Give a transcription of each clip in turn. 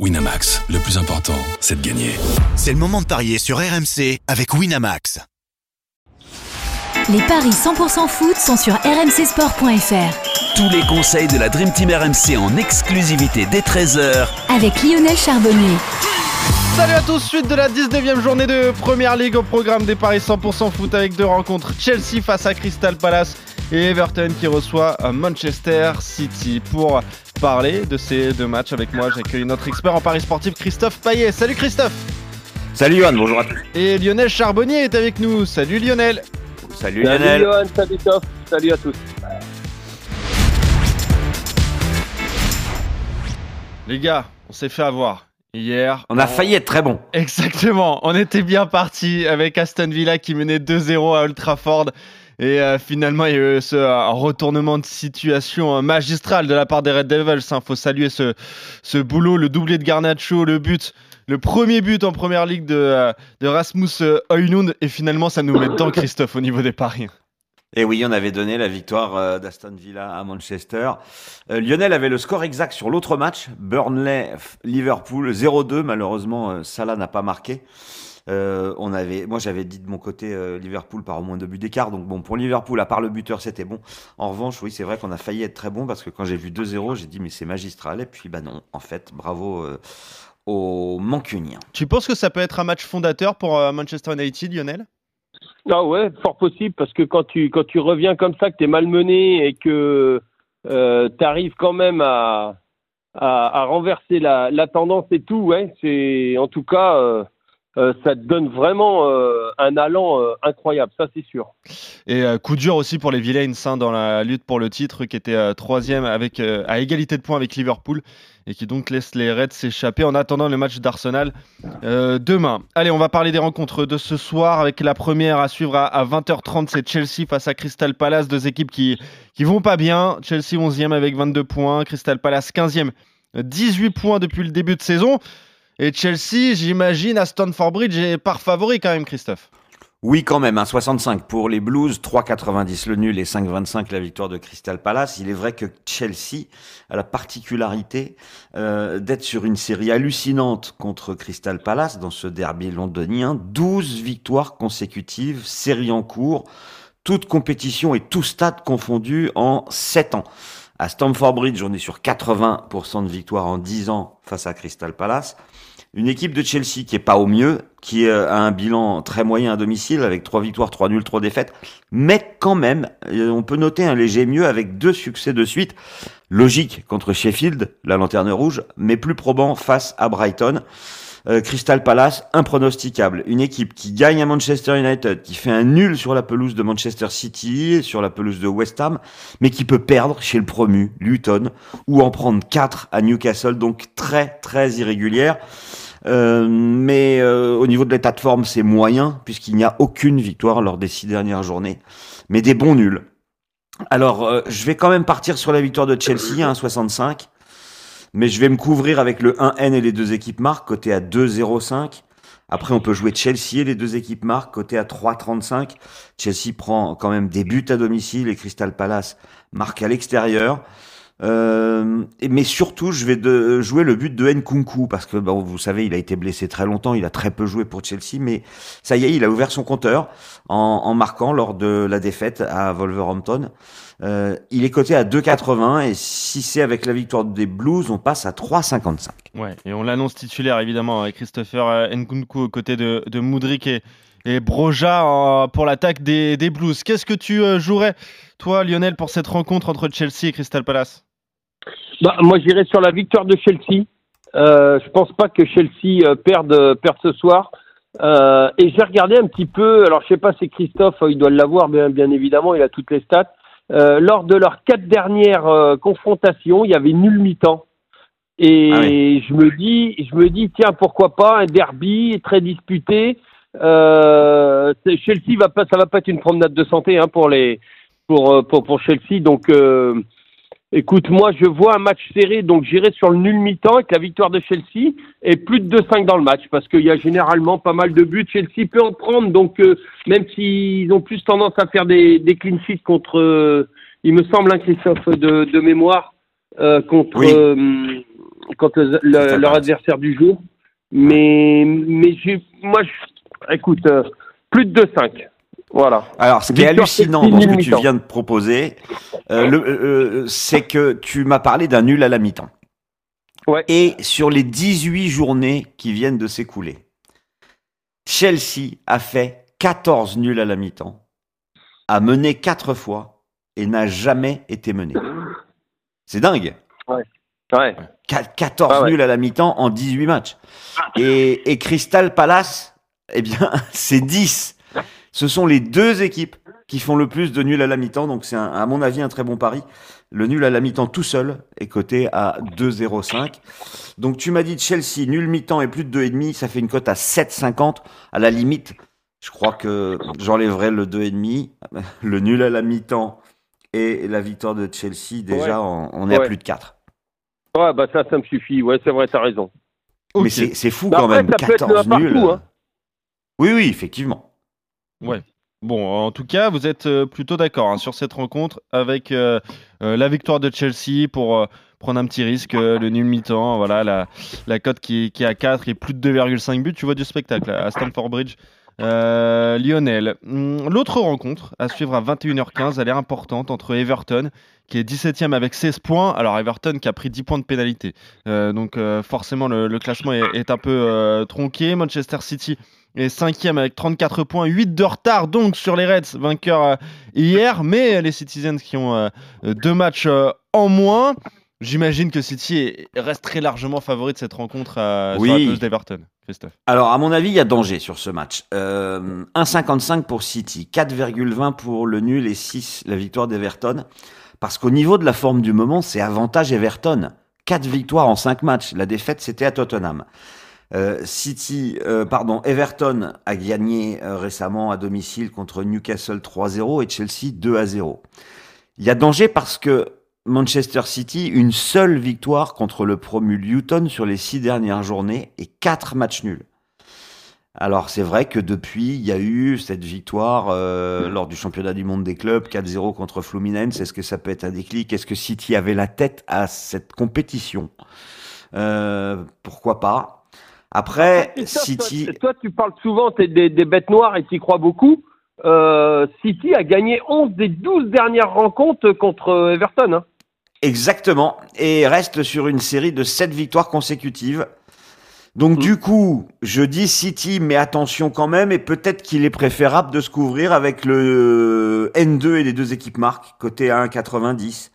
Winamax, le plus important, c'est de gagner. C'est le moment de parier sur RMC avec Winamax. Les paris 100% foot sont sur rmcsport.fr. Tous les conseils de la Dream Team RMC en exclusivité dès 13h Avec Lionel Charbonnier. Salut à tous, suite de la 19e journée de Première Ligue au programme des paris 100% foot avec deux rencontres Chelsea face à Crystal Palace et Everton qui reçoit Manchester City. Pour parler de ces deux matchs avec moi, j'accueille notre expert en paris sportif Christophe Payet. Salut Christophe Salut Johan, bonjour à tous. Et Lionel Charbonnier est avec nous. Salut Lionel Salut Lionel Salut Johan, salut Top, salut à tous. Les gars, on s'est fait avoir. Hier, On a failli être très bon. Exactement, on était bien parti avec Aston Villa qui menait 2-0 à Old Trafford. Et euh, finalement, il y a eu ce euh, retournement de situation euh, magistral de la part des Red Devils. Il faut saluer ce, boulot, le doublé de Garnacho, le but, le premier but en première ligue de, de Rasmus Højlund. Et finalement, ça nous met dedans, Christophe, au niveau des paris. Et oui, on avait donné la victoire d'Aston Villa à Manchester. Lionel avait le score exact sur l'autre match, Burnley-Liverpool 0-2. Malheureusement, Salah n'a pas marqué. Euh, on avait, moi, j'avais dit de mon côté euh, Liverpool par au moins deux buts d'écart. Donc bon, pour Liverpool, à part le buteur, c'était bon. En revanche, oui, c'est vrai qu'on a failli être très bon parce que quand j'ai vu 2-0, j'ai dit mais c'est magistral. Et puis bah non, en fait, bravo euh, aux Mancuniens. Tu penses que ça peut être un match fondateur pour euh, Manchester United, Lionel? Ah ouais, fort possible, parce que quand tu, quand tu reviens comme ça, que tu es malmené et que euh, tu arrives quand même à, à, à renverser la, la tendance et tout, ouais, c'est en tout cas, euh, euh, ça te donne vraiment euh, un allant euh, incroyable, ça c'est sûr. Et coup dur aussi pour les Villains hein, dans la lutte pour le titre, qui était troisième avec, à égalité de points avec Liverpool et qui donc laisse les Reds s'échapper en attendant le match d'Arsenal demain. Allez, on va parler des rencontres de ce soir avec la première à suivre à, à 20h30, c'est Chelsea face à Crystal Palace, deux équipes qui, qui vont pas bien. Chelsea 11e avec 22 points, Crystal Palace 15e, 18 points depuis le début de saison. Et Chelsea, j'imagine, à Stamford Bridge est par favori quand même, Christophe. Oui, quand même, hein, 65 pour les Blues, 3,90 le nul et 5,25 la victoire de Crystal Palace. Il est vrai que Chelsea a la particularité euh, d'être sur une série hallucinante contre Crystal Palace dans ce derby londonien. 12 victoires consécutives, série en cours, toute compétition et tout stade confondu en 7 ans. À Stamford Bridge, on est sur 80% de victoires en 10 ans face à Crystal Palace. Une équipe de Chelsea qui est pas au mieux, qui euh, a un bilan très moyen à domicile avec trois victoires, trois nuls, trois défaites, mais quand même, euh, on peut noter un léger mieux avec deux succès de suite. Logique contre Sheffield, la lanterne rouge, mais plus probant face à Brighton. Euh, Crystal Palace, impronosticable. Une équipe qui gagne à Manchester United, qui fait un nul sur la pelouse de Manchester City, sur la pelouse de West Ham, mais qui peut perdre chez le promu, Luton, ou en prendre quatre à Newcastle, donc très très irrégulière. Euh, mais euh, au niveau de l'état de forme, c'est moyen, puisqu'il n'y a aucune victoire lors des six dernières journées, mais des bons nuls. Alors, euh, je vais quand même partir sur la victoire de Chelsea, 1,65, mais je vais me couvrir avec le 1N et les deux équipes marques, côté à 2,05. Après, on peut jouer Chelsea et les deux équipes marques, côté à 3,35. Chelsea prend quand même des buts à domicile et Crystal Palace marque à l'extérieur. Euh, mais surtout, je vais de, jouer le but de Nkunku parce que bon, vous savez, il a été blessé très longtemps, il a très peu joué pour Chelsea, mais ça y est, il a ouvert son compteur en, en marquant lors de la défaite à Wolverhampton. Euh, il est coté à 2,80 et si c'est avec la victoire des Blues, on passe à 3,55. Ouais, et on l'annonce titulaire évidemment avec Christopher euh, Nkunku aux côtés de, de Moudric et, et Broja euh, pour l'attaque des, des Blues. Qu'est-ce que tu euh, jouerais, toi, Lionel, pour cette rencontre entre Chelsea et Crystal Palace? Bah, moi, j'irai sur la victoire de Chelsea. Euh, je pense pas que Chelsea euh, perde, perde ce soir. Et j'ai regardé un petit peu. Alors, je sais pas si Christophe, il doit l'avoir, bien, bien évidemment, il a toutes les stats. Lors de leurs quatre dernières confrontations, il y avait nul mi-temps. Et Ah oui. je me dis, je me dis, tiens, pourquoi pas un derby très disputé. Euh, Chelsea va pas, ça va pas être une promenade de santé hein, pour les, pour, euh, pour pour Chelsea. Donc euh, Écoute, moi, je vois un match serré, donc j'irai sur le nul mi-temps avec la victoire de Chelsea et plus de 2-5 dans le match parce qu'il y a généralement pas mal de buts. Chelsea peut en prendre, donc euh, même s'ils ont plus tendance à faire des, des clean sheets contre, il me semble, un Christophe de, de mémoire, contre Oui. contre le- le- Crystal leur adversaire du jour. Mais, mais moi, je- écoute, euh, plus de 2-5. Voilà. Alors, ce qui est hallucinant dans ce que tu viens de proposer, euh, euh, c'est que tu m'as parlé d'un nul à la mi-temps. Ouais. Et sur les 18 journées qui viennent de s'écouler, Chelsea a fait 14 nuls à la mi-temps, a mené 4 fois et n'a jamais été mené. C'est dingue. Ouais. Qua- 14 Ah ouais. nuls à la mi-temps en 18 matchs. Et, et Crystal Palace, eh bien, c'est 10. Ce sont les deux équipes qui font le plus de nuls à la mi-temps. Donc, c'est, à mon avis, un très bon pari. Le nul à la mi-temps tout seul est coté à 2,05. Donc, tu m'as dit Chelsea, nul mi-temps et plus de 2,5. Ça fait une cote à 7,50. À la limite, je crois que j'enlèverai le 2,5. Le nul à la mi-temps et la victoire de Chelsea, déjà, Ouais. on, est à plus de 4. Ouais, bah ça, ça me suffit. Ouais, c'est vrai, t'as raison. Mais c'est fou Bah quand après, même, ça peut être 14 un nuls. partout, hein. Oui, oui, effectivement. Bon, en tout cas, vous êtes euh, plutôt d'accord hein, sur cette rencontre avec euh, euh, la victoire de Chelsea pour prendre un petit risque, le nul mi-temps, voilà, la, cote qui, qui est à 4 et plus de 2,5 buts. Tu vois du spectacle à Stamford Bridge. Euh, Lionel. Hum, L'autre rencontre à suivre à 21h15, elle est importante entre Everton qui est 17ème avec 16 points. Alors Everton qui a pris 10 points de pénalité. Euh, donc euh, forcément le, classement est, est un peu tronqué. Manchester City est 5ème avec 34 points, 8 de retard donc sur les Reds, vainqueurs hier. Mais les Citizens qui ont deux matchs en moins. J'imagine que City est- reste très largement favori de cette rencontre euh, la Oui. d'Everton. Christophe. Alors, à mon avis, il y a danger sur ce match. Euh, 1,55 pour City, 4,20 pour le nul et 6 la victoire d'Everton. Parce qu'au niveau de la forme du moment, c'est avantage Everton. 4 victoires en 5 matchs. La défaite, c'était à Tottenham. Euh, City, euh, pardon, Everton a gagné euh, récemment à domicile contre Newcastle 3-0 et Chelsea 2-0. Il y a danger parce que Manchester City, une seule victoire contre le promu Luton sur les six dernières journées et quatre matchs nuls. Alors c'est vrai que depuis, il y a eu cette victoire euh, lors du championnat du monde des clubs, 4-0 contre Fluminense. Est-ce que ça peut être un déclic? Est-ce que City avait la tête à cette compétition? Euh, Pourquoi pas? Après, Christophe, City... Toi, toi, tu parles souvent t'es des, des bêtes noires et tu y crois beaucoup. Euh, City a gagné 11 des 12 dernières rencontres contre Everton. hein. Exactement, et reste sur une série de 7 victoires consécutives. Donc Mhm. du coup, je dis City, mais attention quand même, et peut-être qu'il est préférable de se couvrir avec le N2 et les deux équipes marques, côté 1,90.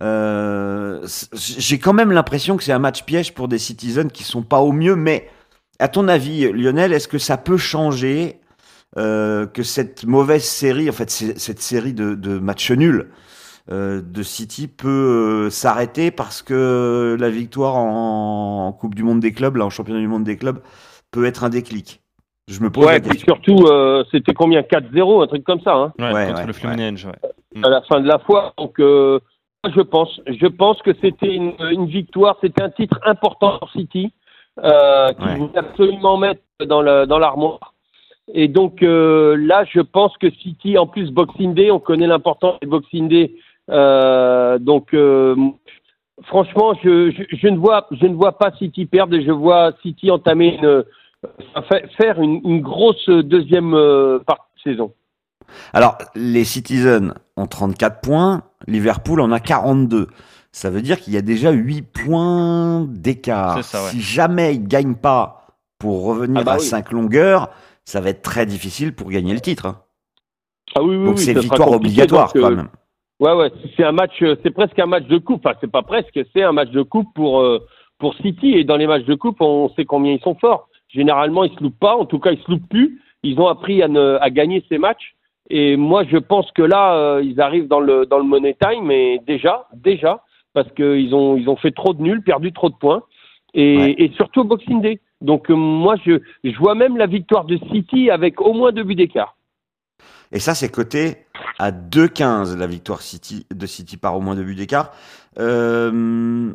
Euh, J'ai quand même l'impression que c'est un match piège pour des Citizens qui sont pas au mieux, mais à ton avis, Lionel, est-ce que ça peut changer euh, que cette mauvaise série, en fait, cette série de, de matchs nuls de City peut euh, s'arrêter parce que la victoire en, en Coupe du Monde des clubs, là, en championnat du monde des clubs, peut être un déclic. Je me pose Ouais, la question. surtout, euh, c'était combien? 4-0, un truc comme ça, hein, Ouais, Ouais, contre ouais, le Fluminense. ouais. À la fin de la fois. Donc, euh, moi, je pense, je pense que c'était une, une victoire, c'était un titre important pour City, euh, qu'il Ouais. voulait absolument mettre dans le- dans l'armoire. Et donc euh, là, je pense que City, en plus Boxing Day, on connaît l'importance des Boxing Day. Euh, donc, euh, franchement, je, je, je ne vois, je ne vois pas City perdre. et Je vois City entamer une, fa- faire une, une grosse deuxième euh, partie de saison. Alors, les Citizens ont 34 points, Liverpool en a 42. Ça veut dire qu'il y a déjà 8 points d'écart. C'est ça, ouais. Si jamais ils ne gagnent pas pour revenir Ah bah à oui. 5 longueurs, ça va être très difficile pour gagner le titre. hein. Ah oui, oui, Donc oui, c'est victoire obligatoire quand euh, même. Ouais, ouais, c'est un match, euh, c'est presque un match de coupe. Enfin, c'est pas presque, c'est un match de coupe pour euh, pour City. Et dans les matchs de coupe, on sait combien ils sont forts. Généralement, ils se loupent pas. En tout cas, ils se loupent plus. Ils ont appris à, ne, à gagner ces matchs. Et moi, je pense que là, euh, ils arrivent dans le dans le money time, mais déjà, déjà, parce qu'ils ont ils ont fait trop de nuls, perdu trop de points, et, Ouais. et surtout au Boxing Day. Donc euh, moi, je je vois même la victoire de City avec au moins deux buts d'écart. Et ça, c'est coté à 2,15 la victoire City, de City par au moins deux buts d'écart. Euh,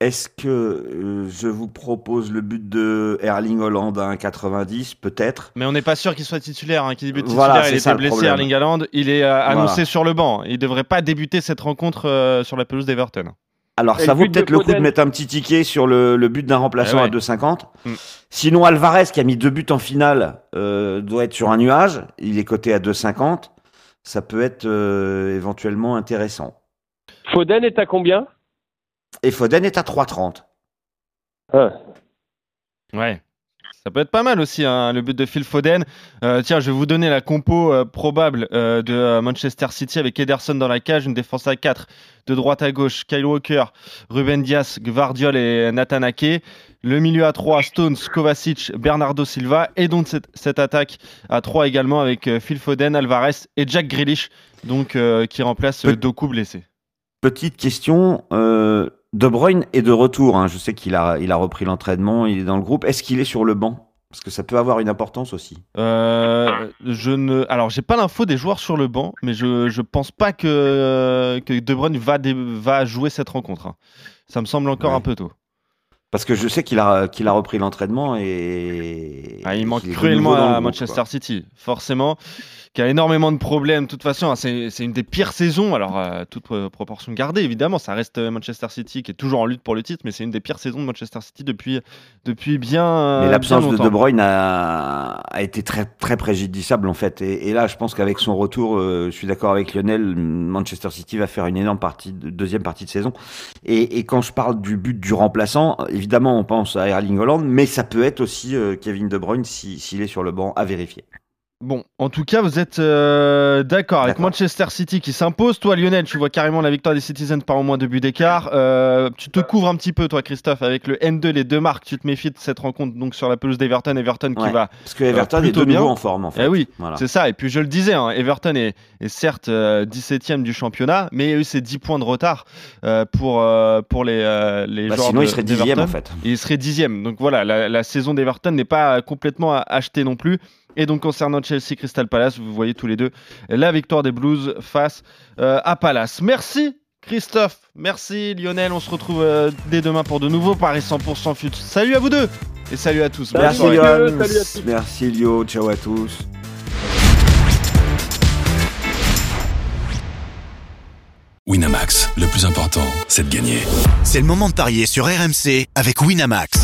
Est-ce que euh, je vous propose le but de Erling Holland à 1,90 Peut-être? Mais on n'est pas sûr qu'il soit titulaire. Hein. Qui débute Voilà, titulaire, c'est il était le blessé, problème. Erling Haaland. Il est euh, annoncé Voilà. sur le banc. Il devrait pas débuter cette rencontre euh, sur la pelouse d'Everton. Alors, Et ça vaut peut-être le coup de mettre un petit ticket sur le, le but d'un remplaçant Eh ouais. à 2,50. Mm. Sinon, Alvarez, qui a mis deux buts en finale, euh, doit être sur un nuage. Il est coté à 2,50. Ça peut être euh, éventuellement intéressant. Foden est à combien? Et Foden est à 3,30. Ah. Ouais. Ça peut être pas mal aussi, hein, le but de Phil Foden. Euh, tiens, je vais vous donner la compo euh, probable euh, de Manchester City avec Ederson dans la cage, une défense à 4, de droite à gauche, Kyle Walker, Ruben Dias, Gvardiol et Nathan Ake. Le milieu à 3, Stones, Kovacic, Bernardo Silva. Et donc cette, cette attaque à 3 également avec Phil Foden, Alvarez et Jack Grealish, donc, qui remplace Doku blessé. Petite question. De Bruyne est de retour. hein. Je sais qu'il a, il a repris l'entraînement. Il est dans le groupe. Est-ce qu'il est sur le banc? Parce que ça peut avoir une importance aussi. Euh, je ne, alors j'ai pas l'info des joueurs sur le banc, mais je je pense pas que que De Bruyne va dé- va jouer cette rencontre. hein. Ça me semble encore Ouais. un peu tôt. Parce que je sais qu'il a, qu'il a repris l'entraînement et. Ah, il manque cruellement à groupe, Manchester quoi. City, forcément, qui a énormément de problèmes. De toute façon, hein, c'est une des pires saisons. Alors euh, toute euh, proportion gardée, évidemment, ça reste Manchester City qui est toujours en lutte pour le titre, mais c'est une des pires saisons de Manchester City depuis depuis bien. euh, Mais l'absence de. De Bruyne a, a été très, très préjudiciable en fait. Et, et là, je pense qu'avec son retour, euh, je suis d'accord avec Lionel, Manchester City va faire une énorme partie, de, deuxième partie de saison. Et, et quand je parle du but du remplaçant, évidemment, on pense à Erling Holland, mais ça peut être aussi euh, Kevin De Bruyne si- s'il est sur le banc à vérifier. Bon, en tout cas, vous êtes euh, d'accord avec. Manchester City qui s'impose. Toi, Lionel, tu vois carrément la victoire des Citizens par au moins deux buts d'écart. Euh, tu te couvres un petit peu, toi, Christophe, avec le N2, les deux marques. Tu te méfies de cette rencontre donc sur la pelouse d'Everton. Everton qui Ouais. va. Parce que Everton est plutôt de bien. nouveau en forme en fait. Eh oui, Voilà. c'est ça. Et puis je le disais, hein, Everton est, est certes euh, 17e du championnat, mais il y a eu ces 10 points de retard euh, pour, euh, pour les, euh, les Bah, joueurs sinon, de- il serait dixième d'Everton. en fait. Et il serait dixième. Donc voilà, la, la saison d'Everton n'est pas complètement achetée non plus. Et donc concernant Chelsea Crystal Palace, vous voyez tous les deux la victoire des Blues face euh, à Palace. Merci Christophe, merci Lionel. On se retrouve euh, dès demain pour de nouveaux paris 100% fut. Salut à vous deux et salut à tous. Merci. Johan, Salut à tous. merci Lio, ciao à tous. Winamax, le plus important, c'est de gagner. C'est le moment de parier sur RMC avec Winamax.